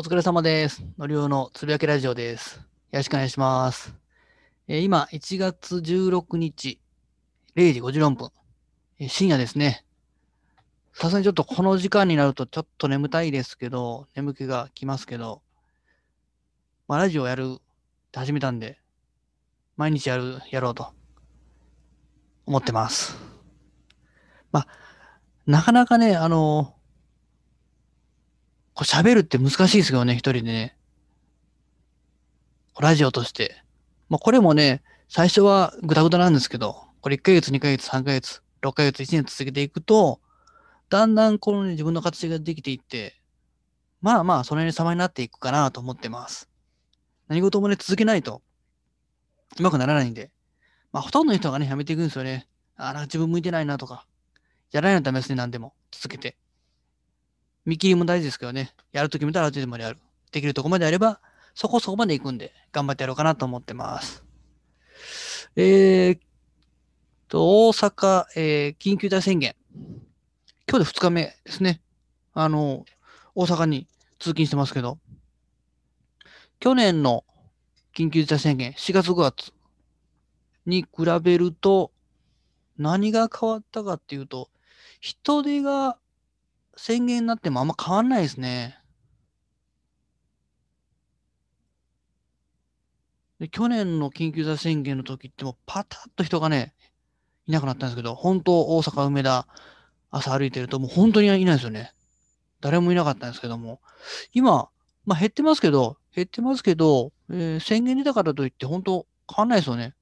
お疲れ様です。のりおのつぶやきラジオです。よろしくお願いします。えー今、1月16日、0時54分、えー深夜ですね。さすがにちょっとこの時間になるとちょっと眠たいですけど、眠気がきますけど、まあ、ラジオやるって始めたんで、毎日やる、やろうと思ってます。まあ、なかなかね、あのこう喋るって難しいですよね、一人でね。ラジオとして。まあ、これもね、最初はグダグダなんですけど、これ1ヶ月、2ヶ月、3ヶ月、6ヶ月、1年続けていくと、だんだんこの、ね、自分の形ができていって、まあまあ、その辺様になっていくかなと思ってます。何事もね、続けないと、うまくならないんで。まあ、ほとんどの人がね、やめていくんですよね。あ、なんか自分向いてないなとか。やらないのダメですね、何でも。続けて。見切りも大事ですけどね。やると決めたらある程度までやる。できるとこまでやれば、そこそこまで行くんで、頑張ってやろうかなと思ってます。えーっと、大阪、えー緊急事態宣言。今日で2日目ですね。あの、大阪に通勤してますけど、去年の緊急事態宣言、4月5月に比べると、何が変わったかっていうと、人手が宣言になってもあんま変わんないですね。で去年の緊急事態宣言の時ってもうパタッと人がね、いなくなったんですけど、本当大阪、梅田、朝歩いてるともう本当にいないですよね。誰もいなかったんですけども、今、まあ減ってますけど、減ってますけど、えー宣言出たからといって本当変わんないですよね。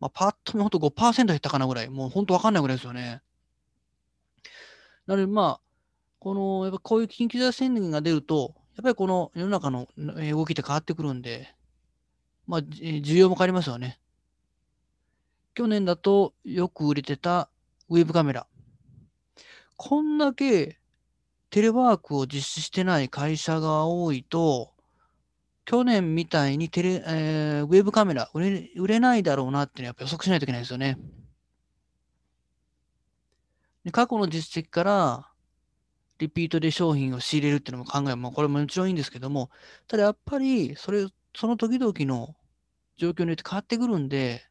まあ、パッと見本当5%減ったかなぐらい、もう本当わかんないぐらいですよね。なのでまあ、この、やっぱこういう緊急事態宣言が出ると、やっぱりこの世の中の動きって変わってくるんで、まあ、需要も変わりますよね。去年だとよく売れてたウェブカメラ。こんだけテレワークを実施してない会社が多いと、去年みたいにテレ、えーウェブカメラ売れ売れないだろうなっていうのはやっぱ予測しないといけないですよね。で過去の実績からリピートで商品を仕入れるっていうのも考えも、これももちろんいいんですけども、ただやっぱり、それ、その時々の状況によって変わってくるんで、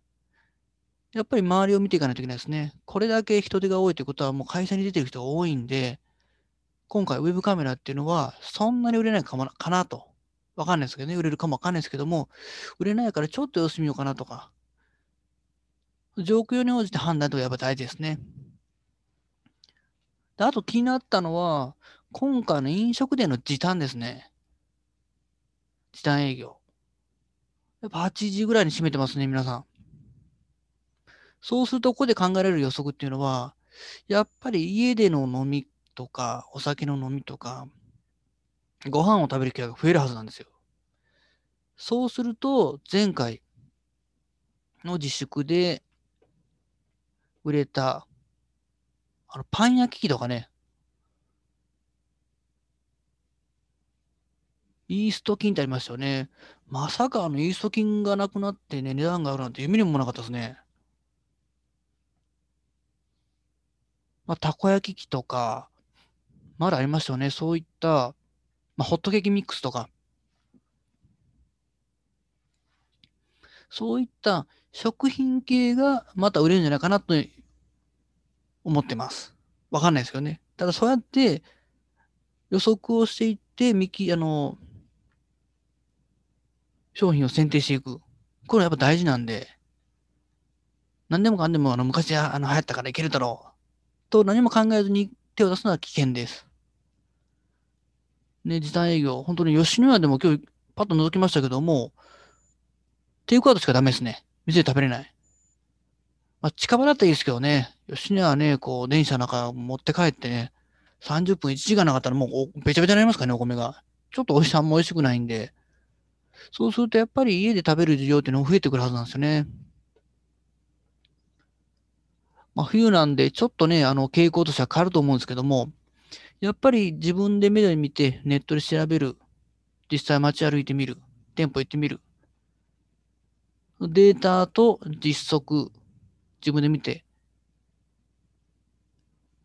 やっぱり周りを見ていかないといけないですね。これだけ人手が多いということは、もう会社に出てる人が多いんで、今回ウェブカメラっていうのは、そんなに売れないかもかなと。わかんないですけどね、売れるかもわかんないですけども、売れないからちょっと様子見ようかなとか、状況に応じて判断とかやっぱ大事ですね。であと気になったのは、今回の飲食店の時短ですね。時短営業。やっぱ8時ぐらいに閉めてますね、皆さん。そうすると、ここで考えられる予測っていうのは、やっぱり家での飲みとか、お酒の飲みとか、ご飯を食べる機会が増えるはずなんですよ。そうすると、前回の自粛で売れた、あの、パン焼き器とかね、イースト菌ってありましたよね。まさかあのイースト菌がなくなってね、値段が上がるなんて夢にもなかったですね。まあ、たこ焼き器とか、まだありましたよね。そういった、まあ、ホットケーキミックスとか、そういった食品系がまた売れるんじゃないかなと思ってます。わかんないですけどね。ただそうやって予測をしていって、見き、あの、商品を選定していく。これやっぱ大事なんで、何でもかんでもあの昔あの流行ったからいけるだろう。と何も考えずに手を出すのは危険です。ね、時短営業、本当に吉野家でも今日パッと覗きましたけども、テイクアウトしかダメですね。店で食べれない。まあ、近場だったらいいですけどね、吉野はね、こう、電車の中持って帰ってね、30分1時間なかったらもうべちゃべちゃになりますからね、お米が。ちょっと美味しさも美味しくないんで。そうするとやっぱり家で食べる需要っていうのも増えてくるはずなんですよね。まあ、冬なんで、ちょっとね、あの、傾向としては変わると思うんですけども、やっぱり自分で目で見て、ネットで調べる、実際街歩いてみる、店舗行ってみる、データと実測、自分で見て、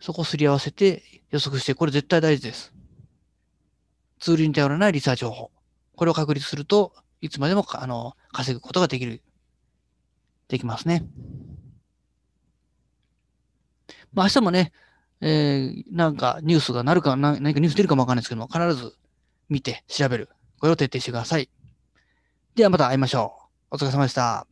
そこすり合わせて予測して、これ絶対大事です。ツールに頼らないリサーチ方法。これを確立すると、いつまでもあの稼ぐことができる、できますね。まあ、明日もね、えー、なんかニュースがなるか、何かニュース出るかもわかんないですけども、必ず見て調べる。これを徹底してください。ではまた会いましょう。お疲れ様でした。